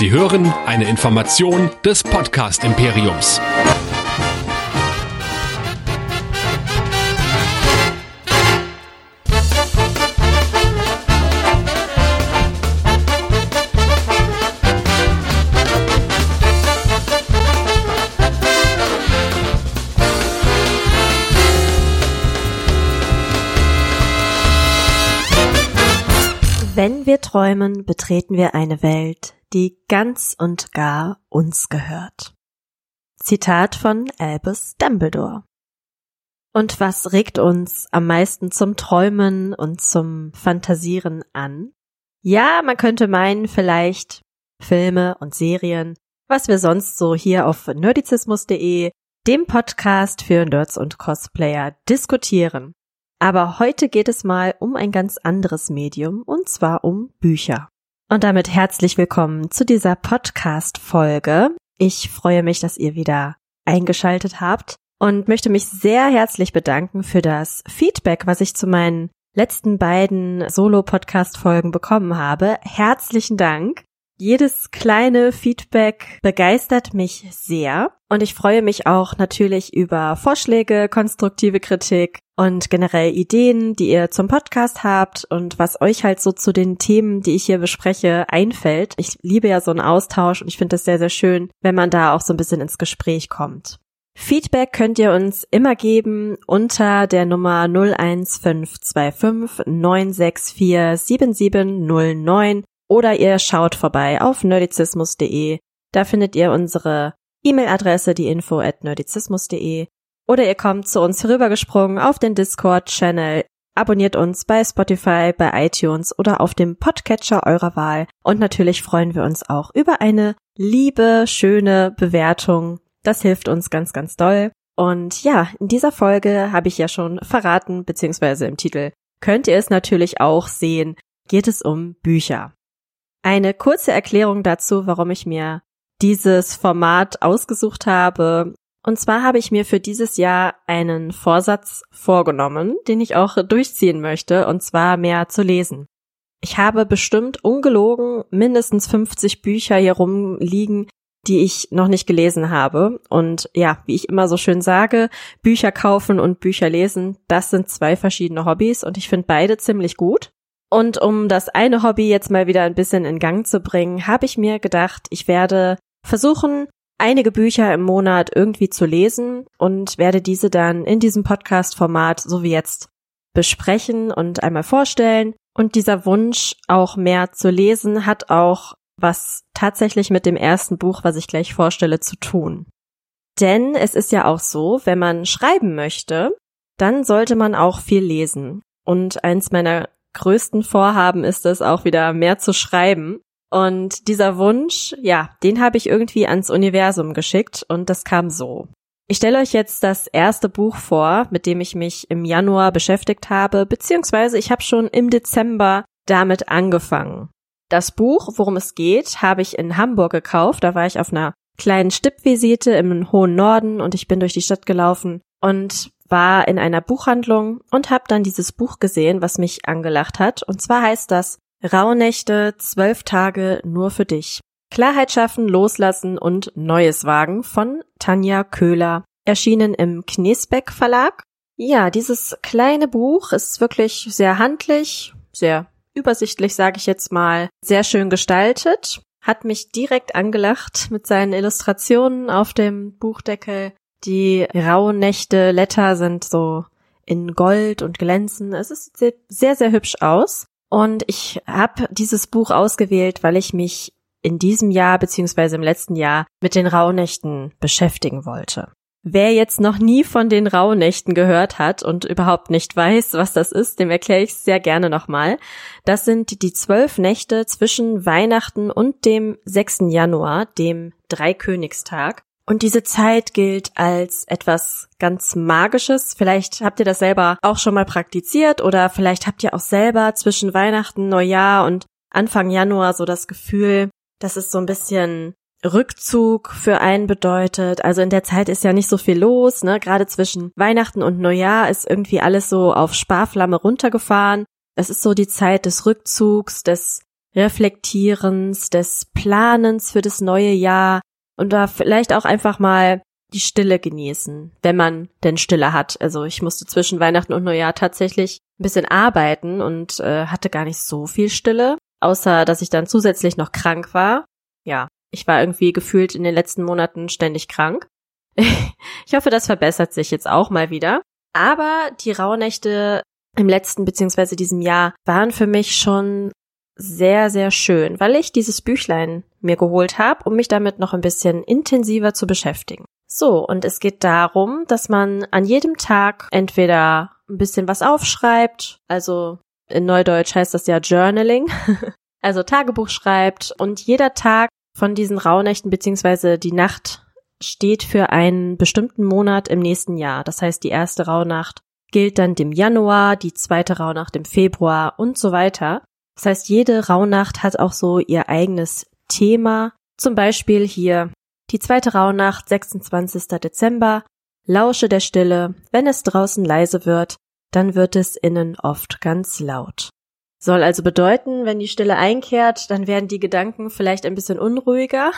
Sie hören eine Information des Podcast Imperiums. Wenn wir träumen, betreten wir eine Welt, die ganz und gar uns gehört. Zitat von Albus Dumbledore. Und was regt uns am meisten zum Träumen und zum Fantasieren an? Ja, man könnte meinen, vielleicht Filme und Serien, was wir sonst so hier auf nerdizismus.de, dem Podcast für Nerds und Cosplayer, diskutieren. Aber heute geht es mal um ein ganz anderes Medium, und zwar um Bücher. Und damit herzlich willkommen zu dieser Podcast-Folge. Ich freue mich, dass ihr wieder eingeschaltet habt und möchte mich sehr herzlich bedanken für das Feedback, was ich zu meinen letzten beiden Solo-Podcast-Folgen bekommen habe. Herzlichen Dank. Jedes kleine Feedback begeistert mich sehr und ich freue mich auch natürlich über Vorschläge, konstruktive Kritik und generell Ideen, die ihr zum Podcast habt und was euch halt so zu den Themen, die ich hier bespreche, einfällt. Ich liebe ja so einen Austausch und ich finde es sehr, sehr schön, wenn man da auch so ein bisschen ins Gespräch kommt. Feedback könnt ihr uns immer geben unter der Nummer 01525 964 7709 oder ihr schaut vorbei auf nerdizismus.de. Da findet ihr unsere E-Mail-Adresse, die info at nerdizismus.de. Oder ihr kommt zu uns herübergesprungen auf den Discord-Channel, abonniert uns bei Spotify, bei iTunes oder auf dem Podcatcher eurer Wahl. Und natürlich freuen wir uns auch über eine liebe, schöne Bewertung. Das hilft uns ganz, ganz doll. Und ja, in dieser Folge habe ich ja schon verraten, beziehungsweise im Titel könnt ihr es natürlich auch sehen, geht es um Bücher. Eine kurze Erklärung dazu, warum ich mir dieses Format ausgesucht habe. Und zwar habe ich mir für dieses Jahr einen Vorsatz vorgenommen, den ich auch durchziehen möchte, und zwar mehr zu lesen. Ich habe bestimmt ungelogen mindestens 50 Bücher hier rumliegen, die ich noch nicht gelesen habe. Und ja, wie ich immer so schön sage, Bücher kaufen und Bücher lesen, das sind zwei verschiedene Hobbys und ich finde beide ziemlich gut. Und um das eine Hobby jetzt mal wieder ein bisschen in Gang zu bringen, habe ich mir gedacht, ich werde versuchen, einige Bücher im Monat irgendwie zu lesen und werde diese dann in diesem Podcast-Format, so wie jetzt, besprechen und einmal vorstellen. Und dieser Wunsch, auch mehr zu lesen, hat auch was tatsächlich mit dem ersten Buch, was ich gleich vorstelle, zu tun. Denn es ist ja auch so, wenn man schreiben möchte, dann sollte man auch viel lesen. Und eins meiner größten Vorhaben ist es auch wieder mehr zu schreiben. Und dieser Wunsch, ja, den habe ich irgendwie ans Universum geschickt und das kam so. Ich stelle euch jetzt das erste Buch vor, mit dem ich mich im Januar beschäftigt habe, beziehungsweise ich habe schon im Dezember damit angefangen. Das Buch, worum es geht, habe ich in Hamburg gekauft. Da war ich auf einer kleinen Stippvisite im hohen Norden und ich bin durch die Stadt gelaufen und war in einer Buchhandlung und habe dann dieses Buch gesehen, was mich angelacht hat. Und zwar heißt das Rauhnächte, zwölf Tage nur für dich. Klarheit schaffen, loslassen und Neues wagen von Tanja Köhler, erschienen im Knesbeck Verlag. Ja, dieses kleine Buch ist wirklich sehr handlich, sehr übersichtlich, sage ich jetzt mal, sehr schön gestaltet, hat mich direkt angelacht mit seinen Illustrationen auf dem Buchdeckel die rauen Nächte Letter sind so in Gold und glänzen. Es ist sehr, sehr hübsch aus. Und ich habe dieses Buch ausgewählt, weil ich mich in diesem Jahr beziehungsweise im letzten Jahr mit den Rauhnächten beschäftigen wollte. Wer jetzt noch nie von den Rauhnächten gehört hat und überhaupt nicht weiß, was das ist, dem erkläre ich es sehr gerne nochmal. Das sind die zwölf Nächte zwischen Weihnachten und dem 6. Januar, dem Dreikönigstag. Und diese Zeit gilt als etwas ganz Magisches. Vielleicht habt ihr das selber auch schon mal praktiziert oder vielleicht habt ihr auch selber zwischen Weihnachten, Neujahr und Anfang Januar so das Gefühl, dass es so ein bisschen Rückzug für einen bedeutet. Also in der Zeit ist ja nicht so viel los, ne? Gerade zwischen Weihnachten und Neujahr ist irgendwie alles so auf Sparflamme runtergefahren. Es ist so die Zeit des Rückzugs, des Reflektierens, des Planens für das neue Jahr und da vielleicht auch einfach mal die Stille genießen, wenn man denn Stille hat. Also ich musste zwischen Weihnachten und Neujahr tatsächlich ein bisschen arbeiten und äh, hatte gar nicht so viel Stille, außer dass ich dann zusätzlich noch krank war. Ja, ich war irgendwie gefühlt in den letzten Monaten ständig krank. ich hoffe, das verbessert sich jetzt auch mal wieder. Aber die Rauhnächte im letzten beziehungsweise diesem Jahr waren für mich schon sehr, sehr schön, weil ich dieses Büchlein mir geholt habe, um mich damit noch ein bisschen intensiver zu beschäftigen. So, und es geht darum, dass man an jedem Tag entweder ein bisschen was aufschreibt, also in Neudeutsch heißt das ja Journaling, also Tagebuch schreibt und jeder Tag von diesen Rauhnächten beziehungsweise die Nacht steht für einen bestimmten Monat im nächsten Jahr. Das heißt, die erste Rauhnacht gilt dann dem Januar, die zweite Rauhnacht im Februar und so weiter. Das heißt, jede Rauhnacht hat auch so ihr eigenes Thema. Zum Beispiel hier die zweite Rauhnacht, 26. Dezember. Lausche der Stille. Wenn es draußen leise wird, dann wird es innen oft ganz laut. Soll also bedeuten, wenn die Stille einkehrt, dann werden die Gedanken vielleicht ein bisschen unruhiger.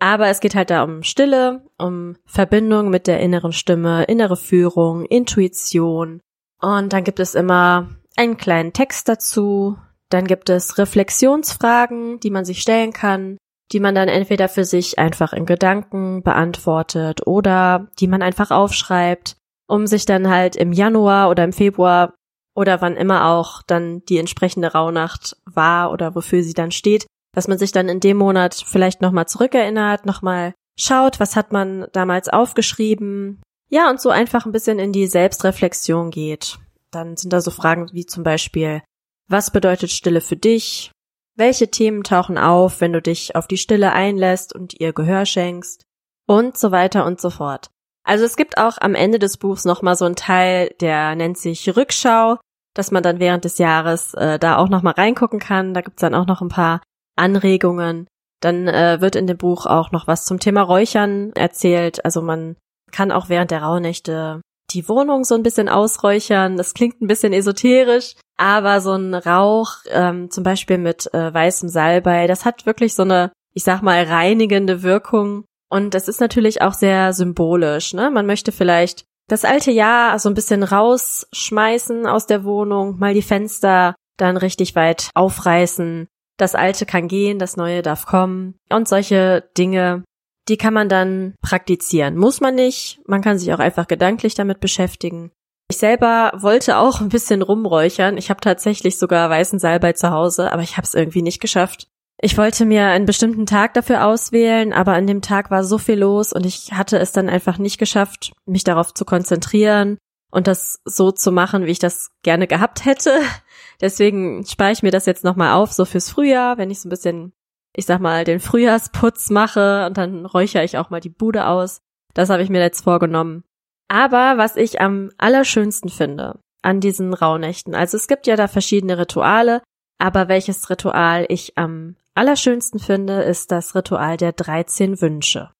Aber es geht halt da um Stille, um Verbindung mit der inneren Stimme, innere Führung, Intuition. Und dann gibt es immer einen kleinen Text dazu. Dann gibt es Reflexionsfragen, die man sich stellen kann die man dann entweder für sich einfach in Gedanken beantwortet oder die man einfach aufschreibt, um sich dann halt im Januar oder im Februar oder wann immer auch dann die entsprechende Rauhnacht war oder wofür sie dann steht, dass man sich dann in dem Monat vielleicht nochmal zurückerinnert, nochmal schaut, was hat man damals aufgeschrieben. Ja, und so einfach ein bisschen in die Selbstreflexion geht. Dann sind da so Fragen wie zum Beispiel, was bedeutet Stille für dich? Welche Themen tauchen auf, wenn du dich auf die Stille einlässt und ihr Gehör schenkst? Und so weiter und so fort. Also es gibt auch am Ende des Buchs nochmal so einen Teil, der nennt sich Rückschau, dass man dann während des Jahres äh, da auch nochmal reingucken kann. Da gibt's dann auch noch ein paar Anregungen. Dann äh, wird in dem Buch auch noch was zum Thema Räuchern erzählt. Also man kann auch während der Rauhnächte die Wohnung so ein bisschen ausräuchern. Das klingt ein bisschen esoterisch, aber so ein Rauch, ähm, zum Beispiel mit äh, weißem Salbei, das hat wirklich so eine, ich sag mal, reinigende Wirkung. Und das ist natürlich auch sehr symbolisch. Ne? Man möchte vielleicht das alte Jahr so ein bisschen rausschmeißen aus der Wohnung, mal die Fenster dann richtig weit aufreißen. Das alte kann gehen, das neue darf kommen und solche Dinge die kann man dann praktizieren. Muss man nicht. Man kann sich auch einfach gedanklich damit beschäftigen. Ich selber wollte auch ein bisschen rumräuchern. Ich habe tatsächlich sogar weißen Salbei zu Hause, aber ich habe es irgendwie nicht geschafft. Ich wollte mir einen bestimmten Tag dafür auswählen, aber an dem Tag war so viel los und ich hatte es dann einfach nicht geschafft, mich darauf zu konzentrieren und das so zu machen, wie ich das gerne gehabt hätte. Deswegen spare ich mir das jetzt nochmal auf, so fürs Frühjahr, wenn ich so ein bisschen ich sag mal, den Frühjahrsputz mache und dann räuchere ich auch mal die Bude aus. Das habe ich mir jetzt vorgenommen. Aber was ich am allerschönsten finde an diesen Rauhnächten, also es gibt ja da verschiedene Rituale, aber welches Ritual ich am allerschönsten finde, ist das Ritual der 13 Wünsche.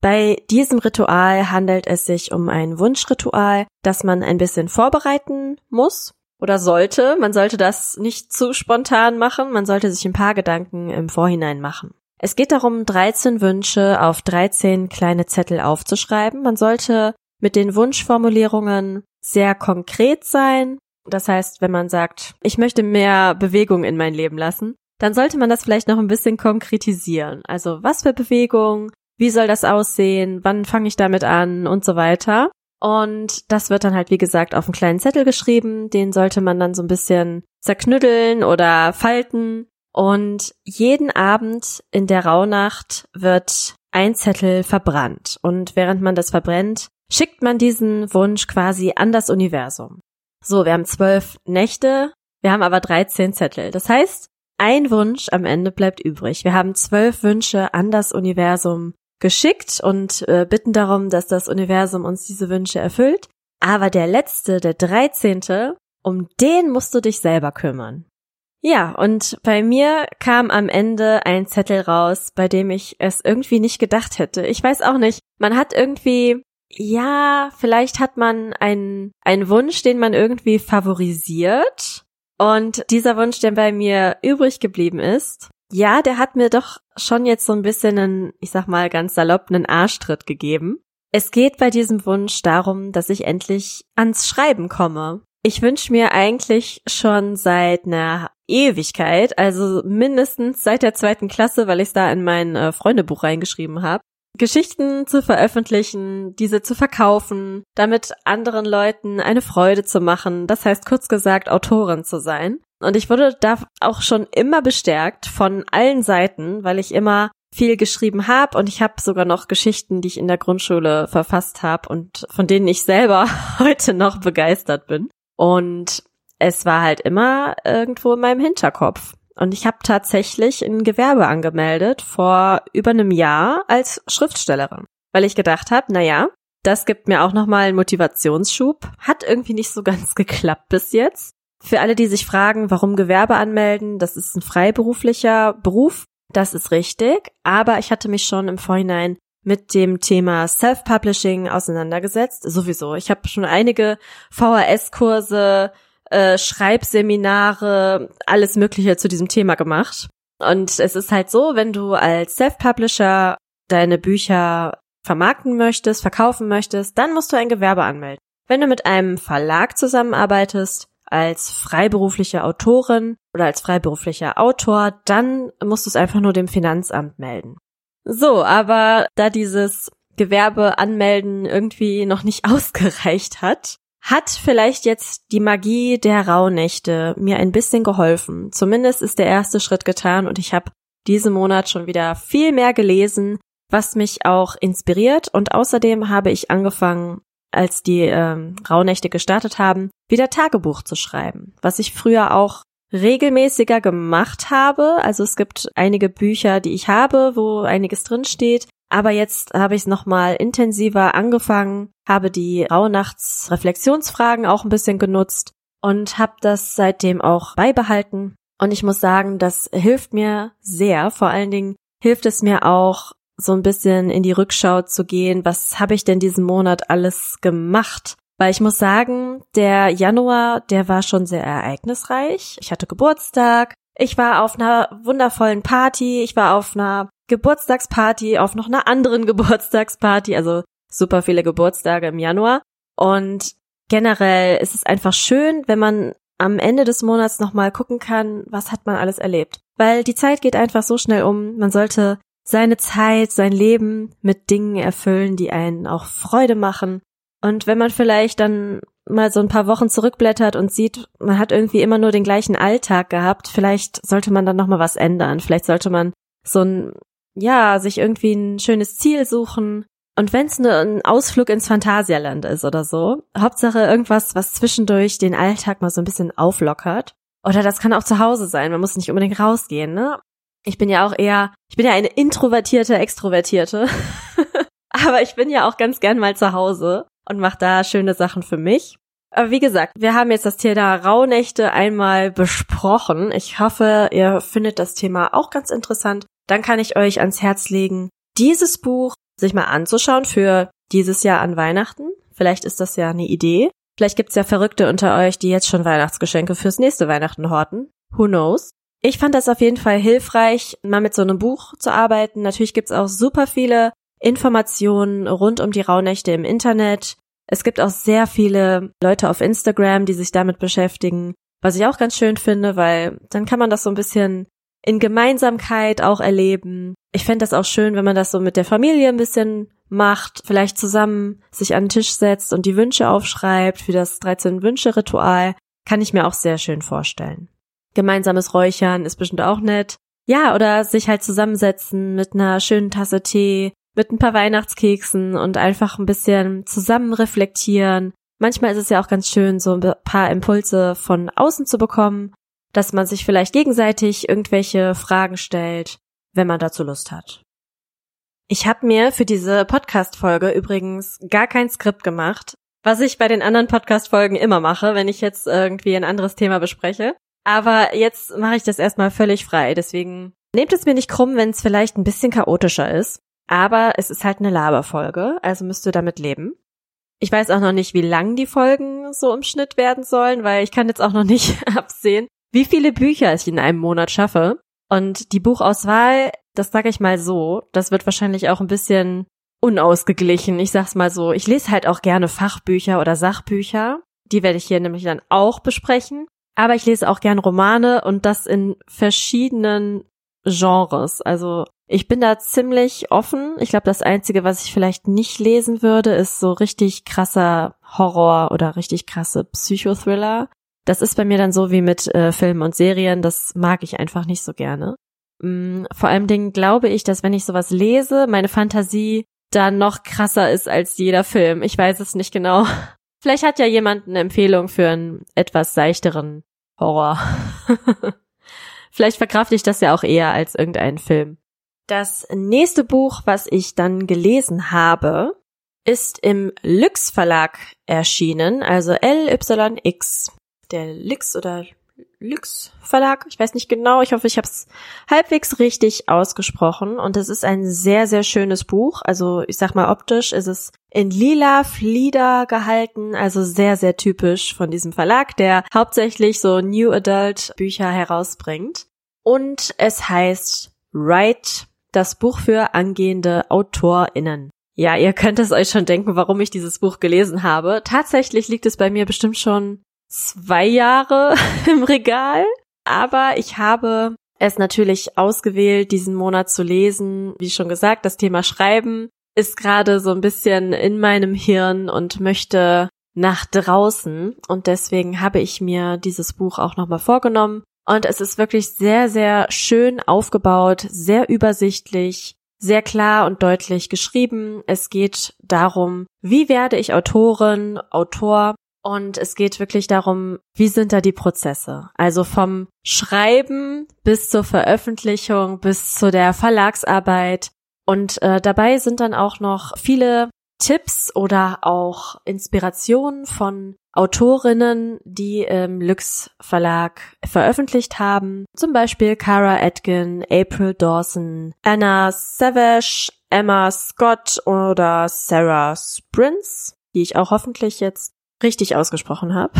Bei diesem Ritual handelt es sich um ein Wunschritual, das man ein bisschen vorbereiten muss oder sollte. Man sollte das nicht zu spontan machen. Man sollte sich ein paar Gedanken im Vorhinein machen. Es geht darum, 13 Wünsche auf 13 kleine Zettel aufzuschreiben. Man sollte mit den Wunschformulierungen sehr konkret sein. Das heißt, wenn man sagt, ich möchte mehr Bewegung in mein Leben lassen, dann sollte man das vielleicht noch ein bisschen konkretisieren. Also was für Bewegung, wie soll das aussehen, wann fange ich damit an und so weiter. Und das wird dann halt, wie gesagt, auf einen kleinen Zettel geschrieben. Den sollte man dann so ein bisschen zerknüddeln oder falten. Und jeden Abend in der Rauhnacht wird ein Zettel verbrannt. Und während man das verbrennt, schickt man diesen Wunsch quasi an das Universum. So, wir haben zwölf Nächte, wir haben aber 13 Zettel. Das heißt, ein Wunsch am Ende bleibt übrig. Wir haben zwölf Wünsche an das Universum geschickt und äh, bitten darum, dass das Universum uns diese Wünsche erfüllt. Aber der letzte, der dreizehnte, um den musst du dich selber kümmern. Ja, und bei mir kam am Ende ein Zettel raus, bei dem ich es irgendwie nicht gedacht hätte. Ich weiß auch nicht. Man hat irgendwie, ja, vielleicht hat man einen, einen Wunsch, den man irgendwie favorisiert. Und dieser Wunsch, der bei mir übrig geblieben ist, ja, der hat mir doch schon jetzt so ein bisschen einen, ich sag mal ganz salopp, einen Arschtritt gegeben. Es geht bei diesem Wunsch darum, dass ich endlich ans Schreiben komme. Ich wünsche mir eigentlich schon seit einer Ewigkeit, also mindestens seit der zweiten Klasse, weil ich es da in mein äh, Freundebuch reingeschrieben habe, Geschichten zu veröffentlichen, diese zu verkaufen, damit anderen Leuten eine Freude zu machen, das heißt kurz gesagt Autorin zu sein. Und ich wurde da auch schon immer bestärkt von allen Seiten, weil ich immer viel geschrieben habe und ich habe sogar noch Geschichten, die ich in der Grundschule verfasst habe und von denen ich selber heute noch begeistert bin. Und es war halt immer irgendwo in meinem Hinterkopf. Und ich habe tatsächlich ein Gewerbe angemeldet vor über einem Jahr als Schriftstellerin, weil ich gedacht habe, na ja, das gibt mir auch nochmal einen Motivationsschub. Hat irgendwie nicht so ganz geklappt bis jetzt. Für alle, die sich fragen, warum Gewerbe anmelden, das ist ein freiberuflicher Beruf. Das ist richtig. Aber ich hatte mich schon im Vorhinein mit dem Thema Self-Publishing auseinandergesetzt. Sowieso. Ich habe schon einige VHS-Kurse, äh, Schreibseminare, alles Mögliche zu diesem Thema gemacht. Und es ist halt so, wenn du als Self-Publisher deine Bücher vermarkten möchtest, verkaufen möchtest, dann musst du ein Gewerbe anmelden. Wenn du mit einem Verlag zusammenarbeitest, als freiberufliche Autorin oder als freiberuflicher Autor, dann musst du es einfach nur dem Finanzamt melden. So, aber da dieses Gewerbe anmelden irgendwie noch nicht ausgereicht hat, hat vielleicht jetzt die Magie der Rauhnächte mir ein bisschen geholfen. Zumindest ist der erste Schritt getan und ich habe diesen Monat schon wieder viel mehr gelesen, was mich auch inspiriert. Und außerdem habe ich angefangen, als die ähm, Rauhnächte gestartet haben, wieder Tagebuch zu schreiben, was ich früher auch regelmäßiger gemacht habe. Also es gibt einige Bücher, die ich habe, wo einiges drin steht. Aber jetzt habe ich es nochmal intensiver angefangen, habe die Rauhnachtsreflexionsfragen auch ein bisschen genutzt und habe das seitdem auch beibehalten. Und ich muss sagen, das hilft mir sehr. Vor allen Dingen hilft es mir auch, so ein bisschen in die Rückschau zu gehen. Was habe ich denn diesen Monat alles gemacht? Weil ich muss sagen, der Januar, der war schon sehr ereignisreich. Ich hatte Geburtstag. Ich war auf einer wundervollen Party. Ich war auf einer Geburtstagsparty, auf noch einer anderen Geburtstagsparty, also super viele Geburtstage im Januar. Und generell ist es einfach schön, wenn man am Ende des Monats nochmal gucken kann, was hat man alles erlebt. Weil die Zeit geht einfach so schnell um. Man sollte seine Zeit, sein Leben mit Dingen erfüllen, die einen auch Freude machen. Und wenn man vielleicht dann mal so ein paar Wochen zurückblättert und sieht, man hat irgendwie immer nur den gleichen Alltag gehabt, vielleicht sollte man dann nochmal was ändern. Vielleicht sollte man so ein ja, sich irgendwie ein schönes Ziel suchen. Und wenn es nur ein Ausflug ins Phantasialand ist oder so, Hauptsache irgendwas, was zwischendurch den Alltag mal so ein bisschen auflockert. Oder das kann auch zu Hause sein, man muss nicht unbedingt rausgehen, ne? Ich bin ja auch eher, ich bin ja eine introvertierte, extrovertierte. Aber ich bin ja auch ganz gern mal zu Hause und mache da schöne Sachen für mich. Aber wie gesagt, wir haben jetzt das Thema Rauhnächte einmal besprochen. Ich hoffe, ihr findet das Thema auch ganz interessant dann kann ich euch ans Herz legen, dieses Buch sich mal anzuschauen für dieses Jahr an Weihnachten. Vielleicht ist das ja eine Idee. Vielleicht gibt's ja Verrückte unter euch, die jetzt schon Weihnachtsgeschenke fürs nächste Weihnachten horten. Who knows? Ich fand das auf jeden Fall hilfreich, mal mit so einem Buch zu arbeiten. Natürlich gibt's auch super viele Informationen rund um die Rauhnächte im Internet. Es gibt auch sehr viele Leute auf Instagram, die sich damit beschäftigen, was ich auch ganz schön finde, weil dann kann man das so ein bisschen in Gemeinsamkeit auch erleben. Ich fände das auch schön, wenn man das so mit der Familie ein bisschen macht, vielleicht zusammen sich an den Tisch setzt und die Wünsche aufschreibt für das 13 Wünsche Ritual. Kann ich mir auch sehr schön vorstellen. Gemeinsames Räuchern ist bestimmt auch nett. Ja, oder sich halt zusammensetzen mit einer schönen Tasse Tee, mit ein paar Weihnachtskeksen und einfach ein bisschen zusammen reflektieren. Manchmal ist es ja auch ganz schön, so ein paar Impulse von außen zu bekommen dass man sich vielleicht gegenseitig irgendwelche Fragen stellt, wenn man dazu Lust hat. Ich habe mir für diese Podcast-Folge übrigens gar kein Skript gemacht, was ich bei den anderen Podcast-Folgen immer mache, wenn ich jetzt irgendwie ein anderes Thema bespreche. Aber jetzt mache ich das erstmal völlig frei, deswegen nehmt es mir nicht krumm, wenn es vielleicht ein bisschen chaotischer ist. Aber es ist halt eine Laberfolge, also müsst ihr damit leben. Ich weiß auch noch nicht, wie lang die Folgen so im Schnitt werden sollen, weil ich kann jetzt auch noch nicht absehen, wie viele Bücher ich in einem Monat schaffe. Und die Buchauswahl, das sage ich mal so, das wird wahrscheinlich auch ein bisschen unausgeglichen. Ich sag's mal so, ich lese halt auch gerne Fachbücher oder Sachbücher. Die werde ich hier nämlich dann auch besprechen. Aber ich lese auch gern Romane und das in verschiedenen Genres. Also ich bin da ziemlich offen. Ich glaube, das Einzige, was ich vielleicht nicht lesen würde, ist so richtig krasser Horror oder richtig krasse Psychothriller. Das ist bei mir dann so wie mit äh, Filmen und Serien, das mag ich einfach nicht so gerne. Mm, vor allem Dingen glaube ich, dass wenn ich sowas lese, meine Fantasie dann noch krasser ist als jeder Film. Ich weiß es nicht genau. Vielleicht hat ja jemand eine Empfehlung für einen etwas seichteren Horror. Vielleicht verkrafte ich das ja auch eher als irgendeinen Film. Das nächste Buch, was ich dann gelesen habe, ist im Lux Verlag erschienen, also LYX der Lix oder Lux Verlag. Ich weiß nicht genau. Ich hoffe, ich habe es halbwegs richtig ausgesprochen. Und es ist ein sehr, sehr schönes Buch. Also ich sag mal optisch ist es in lila Flieder gehalten. Also sehr, sehr typisch von diesem Verlag, der hauptsächlich so New Adult Bücher herausbringt. Und es heißt Write, das Buch für angehende AutorInnen. Ja, ihr könnt es euch schon denken, warum ich dieses Buch gelesen habe. Tatsächlich liegt es bei mir bestimmt schon zwei Jahre im Regal. Aber ich habe es natürlich ausgewählt, diesen Monat zu lesen. Wie schon gesagt, das Thema Schreiben ist gerade so ein bisschen in meinem Hirn und möchte nach draußen. Und deswegen habe ich mir dieses Buch auch nochmal vorgenommen. Und es ist wirklich sehr, sehr schön aufgebaut, sehr übersichtlich, sehr klar und deutlich geschrieben. Es geht darum, wie werde ich Autorin, Autor und es geht wirklich darum, wie sind da die Prozesse? Also vom Schreiben bis zur Veröffentlichung, bis zu der Verlagsarbeit. Und äh, dabei sind dann auch noch viele Tipps oder auch Inspirationen von Autorinnen, die im Lux Verlag veröffentlicht haben. Zum Beispiel Cara Atkin, April Dawson, Anna Savage, Emma Scott oder Sarah Sprints, die ich auch hoffentlich jetzt richtig ausgesprochen habe.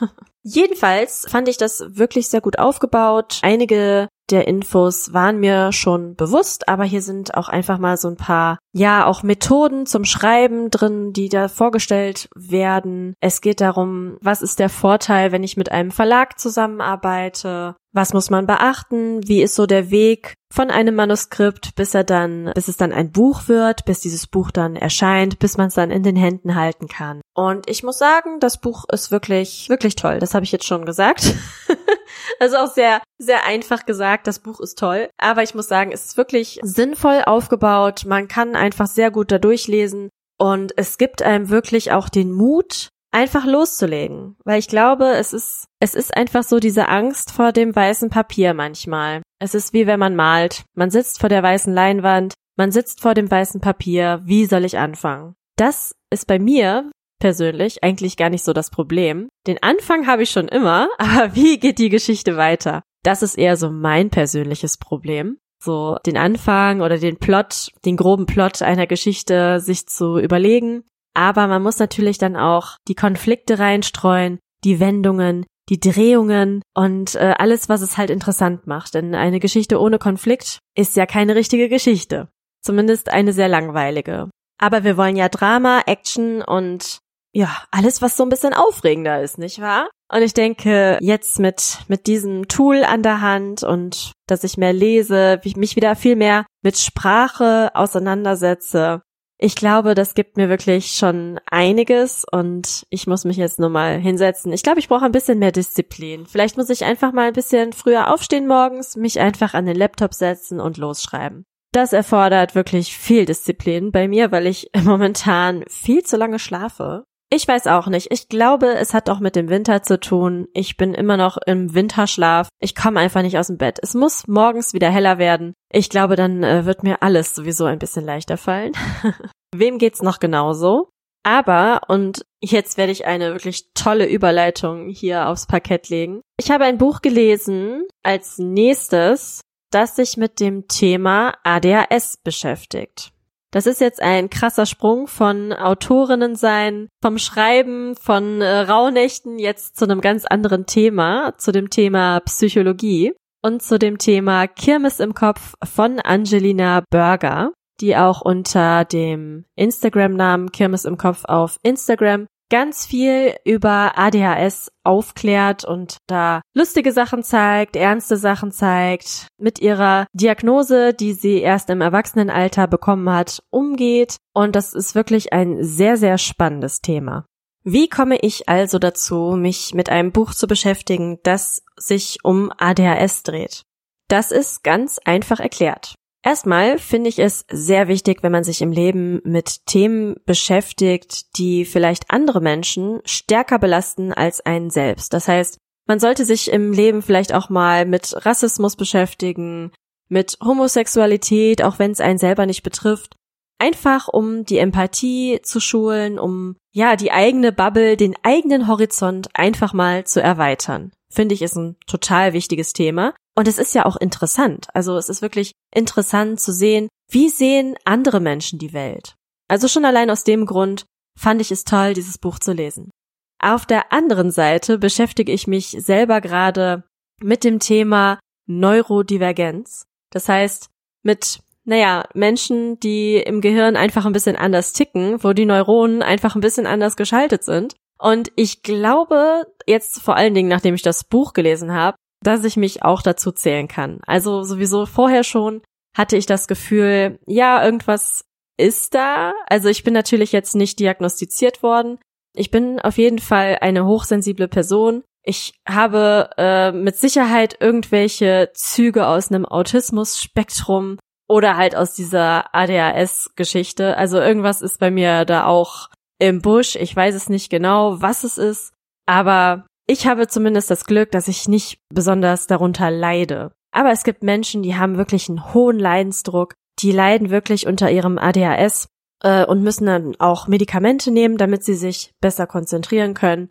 Jedenfalls fand ich das wirklich sehr gut aufgebaut. Einige der Infos waren mir schon bewusst, aber hier sind auch einfach mal so ein paar, ja, auch Methoden zum Schreiben drin, die da vorgestellt werden. Es geht darum, was ist der Vorteil, wenn ich mit einem Verlag zusammenarbeite? Was muss man beachten? Wie ist so der Weg von einem Manuskript, bis er dann, bis es dann ein Buch wird, bis dieses Buch dann erscheint, bis man es dann in den Händen halten kann. Und ich muss sagen, das Buch ist wirklich, wirklich toll. Das habe ich jetzt schon gesagt. also auch sehr, sehr einfach gesagt. Das Buch ist toll. Aber ich muss sagen, es ist wirklich sinnvoll aufgebaut. Man kann einfach sehr gut da durchlesen. Und es gibt einem wirklich auch den Mut, einfach loszulegen. Weil ich glaube, es ist, es ist einfach so diese Angst vor dem weißen Papier manchmal. Es ist wie wenn man malt. Man sitzt vor der weißen Leinwand, man sitzt vor dem weißen Papier. Wie soll ich anfangen? Das ist bei mir persönlich eigentlich gar nicht so das Problem. Den Anfang habe ich schon immer, aber wie geht die Geschichte weiter? Das ist eher so mein persönliches Problem. So den Anfang oder den Plot, den groben Plot einer Geschichte sich zu überlegen aber man muss natürlich dann auch die Konflikte reinstreuen, die Wendungen, die Drehungen und äh, alles, was es halt interessant macht. Denn eine Geschichte ohne Konflikt ist ja keine richtige Geschichte. Zumindest eine sehr langweilige. Aber wir wollen ja Drama, Action und ja, alles, was so ein bisschen aufregender ist, nicht wahr? Und ich denke, jetzt mit, mit diesem Tool an der Hand und dass ich mehr lese, mich wieder viel mehr mit Sprache auseinandersetze, ich glaube, das gibt mir wirklich schon einiges und ich muss mich jetzt nur mal hinsetzen. Ich glaube, ich brauche ein bisschen mehr Disziplin. Vielleicht muss ich einfach mal ein bisschen früher aufstehen morgens, mich einfach an den Laptop setzen und losschreiben. Das erfordert wirklich viel Disziplin bei mir, weil ich momentan viel zu lange schlafe. Ich weiß auch nicht. Ich glaube, es hat auch mit dem Winter zu tun. Ich bin immer noch im Winterschlaf. Ich komme einfach nicht aus dem Bett. Es muss morgens wieder heller werden. Ich glaube, dann äh, wird mir alles sowieso ein bisschen leichter fallen. Wem geht's noch genauso? Aber, und jetzt werde ich eine wirklich tolle Überleitung hier aufs Parkett legen. Ich habe ein Buch gelesen als nächstes, das sich mit dem Thema ADHS beschäftigt. Das ist jetzt ein krasser Sprung von Autorinnen sein, vom Schreiben, von äh, Rauhnächten jetzt zu einem ganz anderen Thema, zu dem Thema Psychologie und zu dem Thema Kirmes im Kopf von Angelina Burger, die auch unter dem Instagram-Namen Kirmes im Kopf auf Instagram ganz viel über ADHS aufklärt und da lustige Sachen zeigt, ernste Sachen zeigt, mit ihrer Diagnose, die sie erst im Erwachsenenalter bekommen hat, umgeht. Und das ist wirklich ein sehr, sehr spannendes Thema. Wie komme ich also dazu, mich mit einem Buch zu beschäftigen, das sich um ADHS dreht? Das ist ganz einfach erklärt. Erstmal finde ich es sehr wichtig, wenn man sich im Leben mit Themen beschäftigt, die vielleicht andere Menschen stärker belasten als einen selbst. Das heißt, man sollte sich im Leben vielleicht auch mal mit Rassismus beschäftigen, mit Homosexualität, auch wenn es einen selber nicht betrifft. Einfach um die Empathie zu schulen, um ja die eigene Bubble, den eigenen Horizont einfach mal zu erweitern. Finde ich ist ein total wichtiges Thema. Und es ist ja auch interessant. Also es ist wirklich interessant zu sehen, wie sehen andere Menschen die Welt. Also schon allein aus dem Grund fand ich es toll, dieses Buch zu lesen. Auf der anderen Seite beschäftige ich mich selber gerade mit dem Thema Neurodivergenz. Das heißt, mit, naja, Menschen, die im Gehirn einfach ein bisschen anders ticken, wo die Neuronen einfach ein bisschen anders geschaltet sind. Und ich glaube, jetzt vor allen Dingen, nachdem ich das Buch gelesen habe, dass ich mich auch dazu zählen kann. Also sowieso vorher schon hatte ich das Gefühl, ja, irgendwas ist da. Also ich bin natürlich jetzt nicht diagnostiziert worden. Ich bin auf jeden Fall eine hochsensible Person. Ich habe äh, mit Sicherheit irgendwelche Züge aus einem Autismus-Spektrum oder halt aus dieser ADHS-Geschichte. Also irgendwas ist bei mir da auch im Busch. Ich weiß es nicht genau, was es ist, aber ich habe zumindest das Glück, dass ich nicht besonders darunter leide. Aber es gibt Menschen, die haben wirklich einen hohen Leidensdruck, die leiden wirklich unter ihrem ADHS äh, und müssen dann auch Medikamente nehmen, damit sie sich besser konzentrieren können.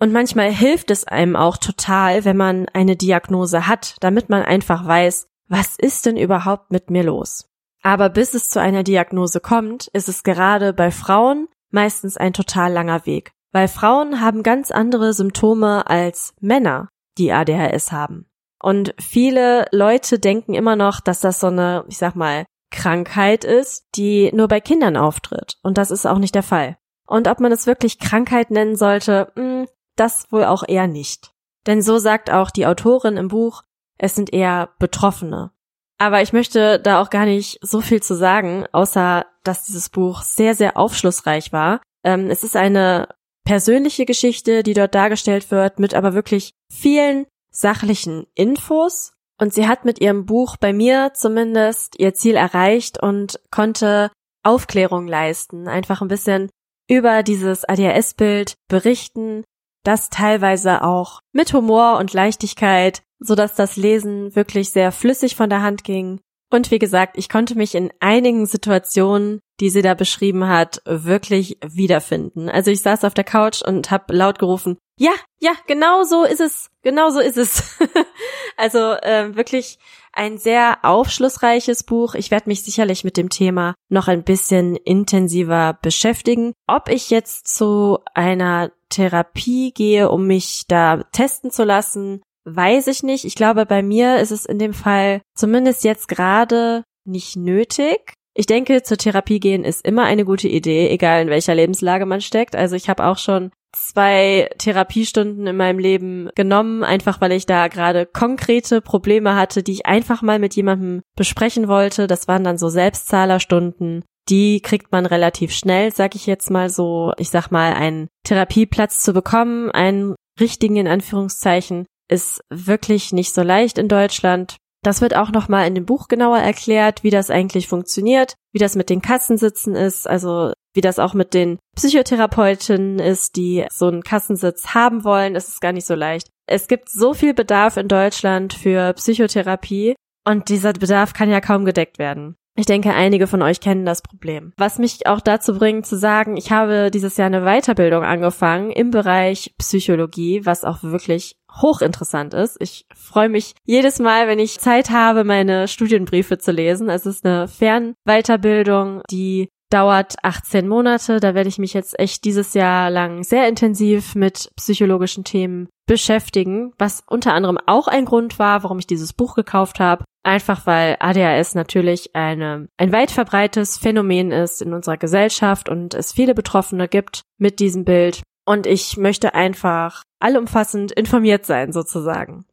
Und manchmal hilft es einem auch total, wenn man eine Diagnose hat, damit man einfach weiß, was ist denn überhaupt mit mir los? Aber bis es zu einer Diagnose kommt, ist es gerade bei Frauen meistens ein total langer Weg weil Frauen haben ganz andere Symptome als Männer, die ADHS haben. Und viele Leute denken immer noch, dass das so eine, ich sag mal, Krankheit ist, die nur bei Kindern auftritt. Und das ist auch nicht der Fall. Und ob man es wirklich Krankheit nennen sollte, mh, hm, das wohl auch eher nicht. Denn so sagt auch die Autorin im Buch, es sind eher Betroffene. Aber ich möchte da auch gar nicht so viel zu sagen, außer dass dieses Buch sehr, sehr aufschlussreich war. Ähm, es ist eine persönliche Geschichte, die dort dargestellt wird, mit aber wirklich vielen sachlichen Infos. Und sie hat mit ihrem Buch bei mir zumindest ihr Ziel erreicht und konnte Aufklärung leisten, einfach ein bisschen über dieses ADHS-Bild berichten, das teilweise auch mit Humor und Leichtigkeit, so dass das Lesen wirklich sehr flüssig von der Hand ging und wie gesagt, ich konnte mich in einigen Situationen, die sie da beschrieben hat, wirklich wiederfinden. Also ich saß auf der Couch und habe laut gerufen, ja, ja, genau so ist es, genau so ist es. also äh, wirklich ein sehr aufschlussreiches Buch. Ich werde mich sicherlich mit dem Thema noch ein bisschen intensiver beschäftigen. Ob ich jetzt zu einer Therapie gehe, um mich da testen zu lassen, Weiß ich nicht. Ich glaube, bei mir ist es in dem Fall zumindest jetzt gerade nicht nötig. Ich denke, zur Therapie gehen ist immer eine gute Idee, egal in welcher Lebenslage man steckt. Also ich habe auch schon zwei Therapiestunden in meinem Leben genommen, einfach weil ich da gerade konkrete Probleme hatte, die ich einfach mal mit jemandem besprechen wollte. Das waren dann so Selbstzahlerstunden. Die kriegt man relativ schnell, sag ich jetzt mal so. Ich sag mal, einen Therapieplatz zu bekommen, einen richtigen in Anführungszeichen, ist wirklich nicht so leicht in Deutschland. Das wird auch nochmal in dem Buch genauer erklärt, wie das eigentlich funktioniert, wie das mit den Kassensitzen ist, also wie das auch mit den Psychotherapeutinnen ist, die so einen Kassensitz haben wollen. Es ist gar nicht so leicht. Es gibt so viel Bedarf in Deutschland für Psychotherapie und dieser Bedarf kann ja kaum gedeckt werden. Ich denke, einige von euch kennen das Problem. Was mich auch dazu bringt zu sagen, ich habe dieses Jahr eine Weiterbildung angefangen im Bereich Psychologie, was auch wirklich hochinteressant ist. Ich freue mich jedes Mal, wenn ich Zeit habe, meine Studienbriefe zu lesen. Es ist eine Fernweiterbildung, die dauert 18 Monate. Da werde ich mich jetzt echt dieses Jahr lang sehr intensiv mit psychologischen Themen beschäftigen, was unter anderem auch ein Grund war, warum ich dieses Buch gekauft habe. Einfach weil ADHS natürlich eine, ein weit verbreites Phänomen ist in unserer Gesellschaft und es viele Betroffene gibt mit diesem Bild. Und ich möchte einfach allumfassend informiert sein, sozusagen.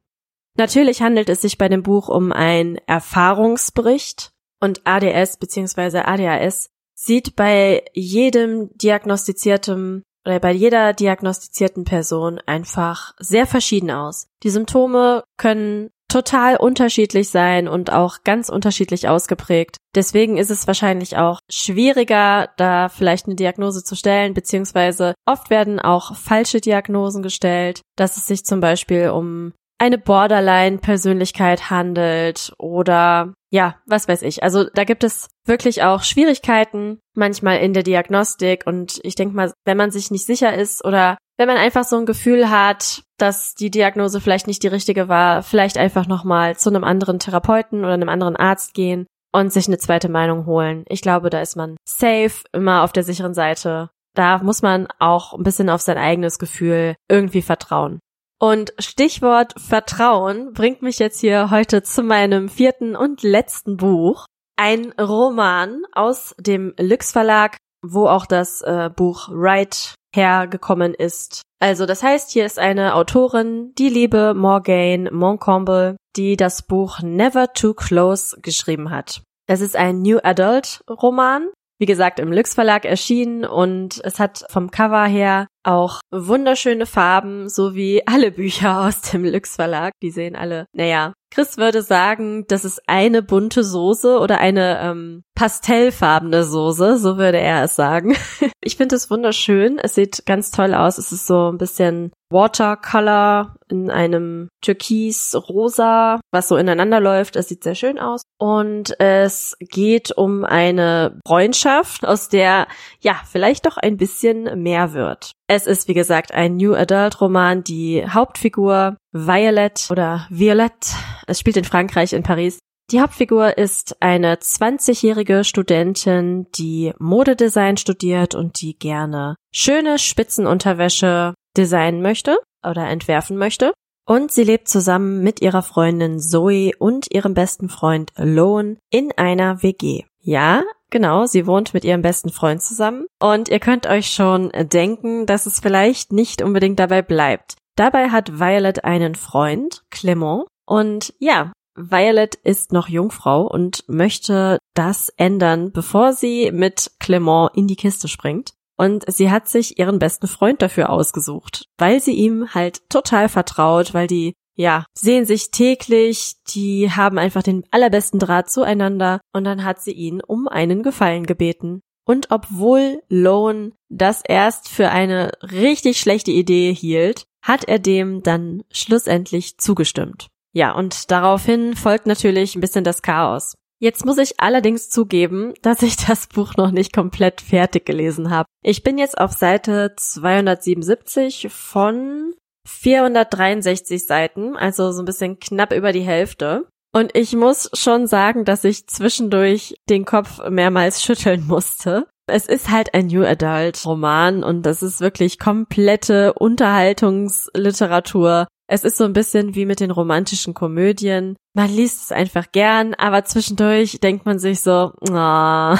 Natürlich handelt es sich bei dem Buch um einen Erfahrungsbericht und ADS bzw. ADHS sieht bei jedem diagnostizierten oder bei jeder diagnostizierten Person einfach sehr verschieden aus. Die Symptome können total unterschiedlich sein und auch ganz unterschiedlich ausgeprägt. Deswegen ist es wahrscheinlich auch schwieriger, da vielleicht eine Diagnose zu stellen, beziehungsweise oft werden auch falsche Diagnosen gestellt, dass es sich zum Beispiel um eine Borderline-Persönlichkeit handelt oder ja, was weiß ich. Also da gibt es wirklich auch Schwierigkeiten manchmal in der Diagnostik und ich denke mal, wenn man sich nicht sicher ist oder wenn man einfach so ein Gefühl hat, dass die Diagnose vielleicht nicht die richtige war, vielleicht einfach nochmal zu einem anderen Therapeuten oder einem anderen Arzt gehen und sich eine zweite Meinung holen. Ich glaube, da ist man safe, immer auf der sicheren Seite. Da muss man auch ein bisschen auf sein eigenes Gefühl irgendwie vertrauen. Und Stichwort Vertrauen bringt mich jetzt hier heute zu meinem vierten und letzten Buch. Ein Roman aus dem Lux Verlag, wo auch das äh, Buch Right hergekommen ist. Also das heißt, hier ist eine Autorin, die liebe Morgane Moncombe, die das Buch Never Too Close geschrieben hat. Es ist ein New Adult Roman, wie gesagt im Lux Verlag erschienen und es hat vom Cover her auch wunderschöne Farben, so wie alle Bücher aus dem Lux Verlag. Die sehen alle, naja, Chris würde sagen, das ist eine bunte Soße oder eine ähm, pastellfarbene Soße, so würde er es sagen. ich finde es wunderschön. Es sieht ganz toll aus. Es ist so ein bisschen Watercolor in einem Türkis-Rosa, was so ineinander läuft. Es sieht sehr schön aus. Und es geht um eine Freundschaft, aus der ja vielleicht doch ein bisschen mehr wird. Es ist, wie gesagt, ein New Adult Roman. Die Hauptfigur Violet oder Violette, es spielt in Frankreich, in Paris. Die Hauptfigur ist eine 20-jährige Studentin, die Modedesign studiert und die gerne schöne Spitzenunterwäsche designen möchte oder entwerfen möchte. Und sie lebt zusammen mit ihrer Freundin Zoe und ihrem besten Freund Lone in einer WG. Ja, genau, sie wohnt mit ihrem besten Freund zusammen. Und ihr könnt euch schon denken, dass es vielleicht nicht unbedingt dabei bleibt. Dabei hat Violet einen Freund, Clement. Und ja, Violet ist noch Jungfrau und möchte das ändern, bevor sie mit Clement in die Kiste springt. Und sie hat sich ihren besten Freund dafür ausgesucht, weil sie ihm halt total vertraut, weil die, ja, sehen sich täglich, die haben einfach den allerbesten Draht zueinander und dann hat sie ihn um einen Gefallen gebeten. Und obwohl Lone das erst für eine richtig schlechte Idee hielt, hat er dem dann schlussendlich zugestimmt. Ja, und daraufhin folgt natürlich ein bisschen das Chaos. Jetzt muss ich allerdings zugeben, dass ich das Buch noch nicht komplett fertig gelesen habe. Ich bin jetzt auf Seite 277 von 463 Seiten, also so ein bisschen knapp über die Hälfte. Und ich muss schon sagen, dass ich zwischendurch den Kopf mehrmals schütteln musste. Es ist halt ein New Adult Roman und das ist wirklich komplette Unterhaltungsliteratur. Es ist so ein bisschen wie mit den romantischen Komödien. Man liest es einfach gern, aber zwischendurch denkt man sich so, oh.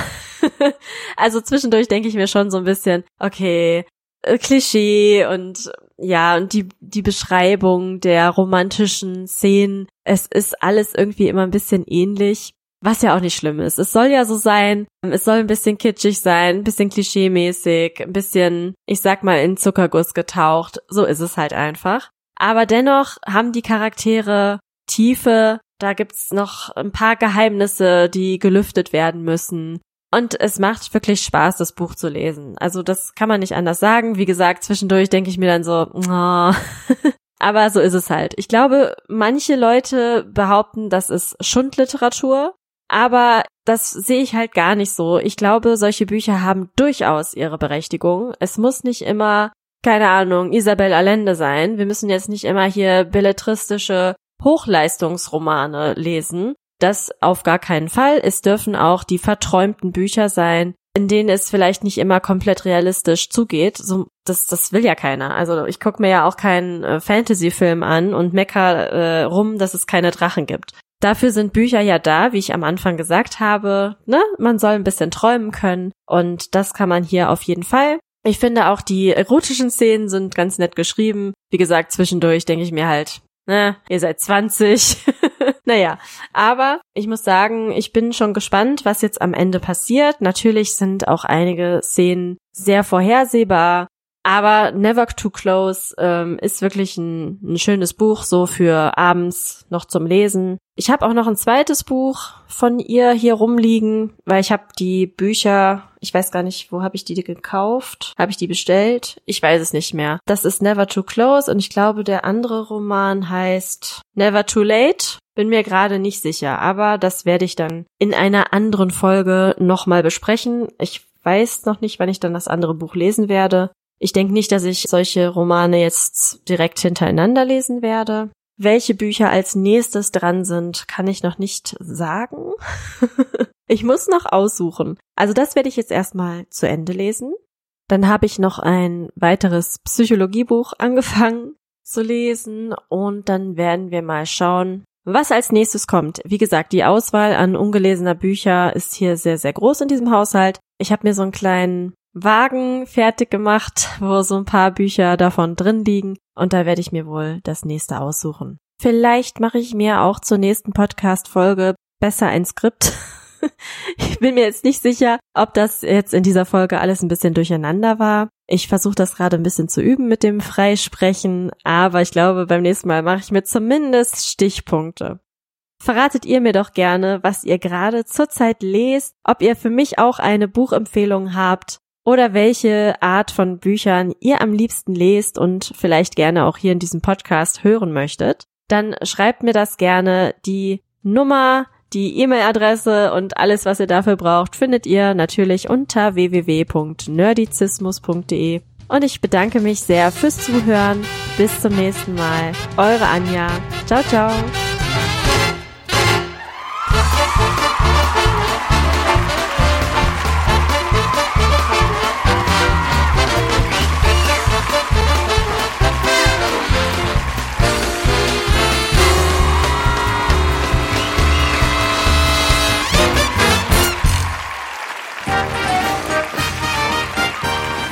also zwischendurch denke ich mir schon so ein bisschen, okay, äh, Klischee und ja, und die, die Beschreibung der romantischen Szenen, es ist alles irgendwie immer ein bisschen ähnlich. Was ja auch nicht schlimm ist. Es soll ja so sein, es soll ein bisschen kitschig sein, ein bisschen klischeemäßig, ein bisschen, ich sag mal, in Zuckerguss getaucht. So ist es halt einfach. Aber dennoch haben die Charaktere Tiefe, da gibt's noch ein paar Geheimnisse, die gelüftet werden müssen. Und es macht wirklich Spaß, das Buch zu lesen. Also das kann man nicht anders sagen. Wie gesagt, zwischendurch denke ich mir dann so, oh. aber so ist es halt. Ich glaube, manche Leute behaupten, das ist Schundliteratur, aber das sehe ich halt gar nicht so. Ich glaube, solche Bücher haben durchaus ihre Berechtigung. Es muss nicht immer keine Ahnung, Isabel Allende sein. Wir müssen jetzt nicht immer hier belletristische Hochleistungsromane lesen. Das auf gar keinen Fall. Es dürfen auch die verträumten Bücher sein, in denen es vielleicht nicht immer komplett realistisch zugeht. So, das, das will ja keiner. Also ich gucke mir ja auch keinen äh, Fantasy-Film an und mecker äh, rum, dass es keine Drachen gibt. Dafür sind Bücher ja da, wie ich am Anfang gesagt habe. Ne? Man soll ein bisschen träumen können und das kann man hier auf jeden Fall. Ich finde auch die erotischen Szenen sind ganz nett geschrieben. Wie gesagt, zwischendurch denke ich mir halt, ne, ihr seid 20. naja, aber ich muss sagen, ich bin schon gespannt, was jetzt am Ende passiert. Natürlich sind auch einige Szenen sehr vorhersehbar. Aber Never Too Close ähm, ist wirklich ein, ein schönes Buch, so für abends noch zum Lesen. Ich habe auch noch ein zweites Buch von ihr hier rumliegen, weil ich habe die Bücher, ich weiß gar nicht, wo habe ich die gekauft? Habe ich die bestellt? Ich weiß es nicht mehr. Das ist Never Too Close und ich glaube, der andere Roman heißt Never Too Late. Bin mir gerade nicht sicher, aber das werde ich dann in einer anderen Folge nochmal besprechen. Ich weiß noch nicht, wann ich dann das andere Buch lesen werde. Ich denke nicht, dass ich solche Romane jetzt direkt hintereinander lesen werde. Welche Bücher als nächstes dran sind, kann ich noch nicht sagen. ich muss noch aussuchen. Also das werde ich jetzt erstmal zu Ende lesen. Dann habe ich noch ein weiteres Psychologiebuch angefangen zu lesen und dann werden wir mal schauen, was als nächstes kommt. Wie gesagt, die Auswahl an ungelesener Bücher ist hier sehr, sehr groß in diesem Haushalt. Ich habe mir so einen kleinen Wagen fertig gemacht, wo so ein paar Bücher davon drin liegen. Und da werde ich mir wohl das nächste aussuchen. Vielleicht mache ich mir auch zur nächsten Podcast-Folge besser ein Skript. ich bin mir jetzt nicht sicher, ob das jetzt in dieser Folge alles ein bisschen durcheinander war. Ich versuche das gerade ein bisschen zu üben mit dem Freisprechen, aber ich glaube, beim nächsten Mal mache ich mir zumindest Stichpunkte. Verratet ihr mir doch gerne, was ihr gerade zurzeit lest, ob ihr für mich auch eine Buchempfehlung habt oder welche Art von Büchern ihr am liebsten lest und vielleicht gerne auch hier in diesem Podcast hören möchtet, dann schreibt mir das gerne. Die Nummer, die E-Mail-Adresse und alles, was ihr dafür braucht, findet ihr natürlich unter www.nerdizismus.de. Und ich bedanke mich sehr fürs Zuhören. Bis zum nächsten Mal. Eure Anja. Ciao, ciao.